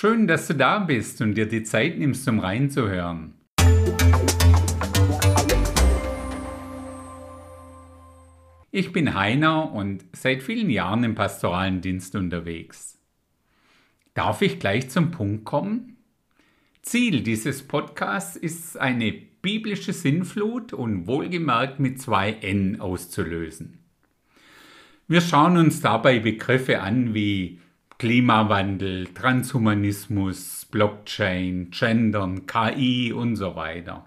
Schön, dass du da bist und dir die Zeit nimmst, um reinzuhören. Ich bin Heiner und seit vielen Jahren im pastoralen Dienst unterwegs. Darf ich gleich zum Punkt kommen? Ziel dieses Podcasts ist eine biblische Sinnflut und wohlgemerkt mit zwei N auszulösen. Wir schauen uns dabei Begriffe an wie Klimawandel, Transhumanismus, Blockchain, Gendern, KI und so weiter.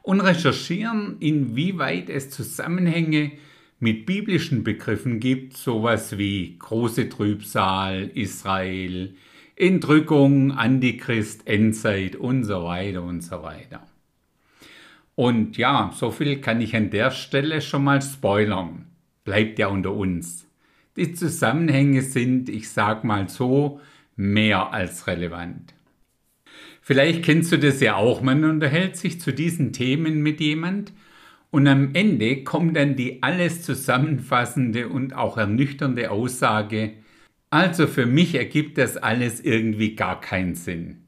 Und recherchieren, inwieweit es Zusammenhänge mit biblischen Begriffen gibt, sowas wie große Trübsal, Israel, Entrückung, Antichrist, Endzeit und so weiter und so weiter. Und ja, so viel kann ich an der Stelle schon mal spoilern. Bleibt ja unter uns. Die Zusammenhänge sind, ich sag mal so, mehr als relevant. Vielleicht kennst du das ja auch, man unterhält sich zu diesen Themen mit jemand und am Ende kommt dann die alles zusammenfassende und auch ernüchternde Aussage, also für mich ergibt das alles irgendwie gar keinen Sinn.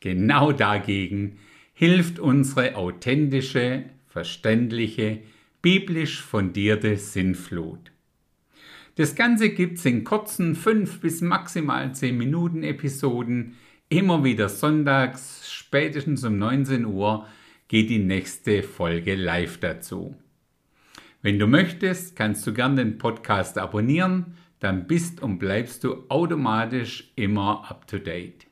Genau dagegen hilft unsere authentische, verständliche, biblisch fundierte Sinnflut. Das Ganze gibt's in kurzen 5 bis maximal 10 Minuten Episoden. Immer wieder sonntags, spätestens um 19 Uhr geht die nächste Folge live dazu. Wenn du möchtest, kannst du gern den Podcast abonnieren, dann bist und bleibst du automatisch immer up to date.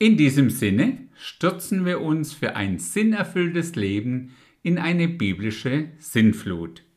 In diesem Sinne stürzen wir uns für ein sinnerfülltes Leben in eine biblische Sinnflut.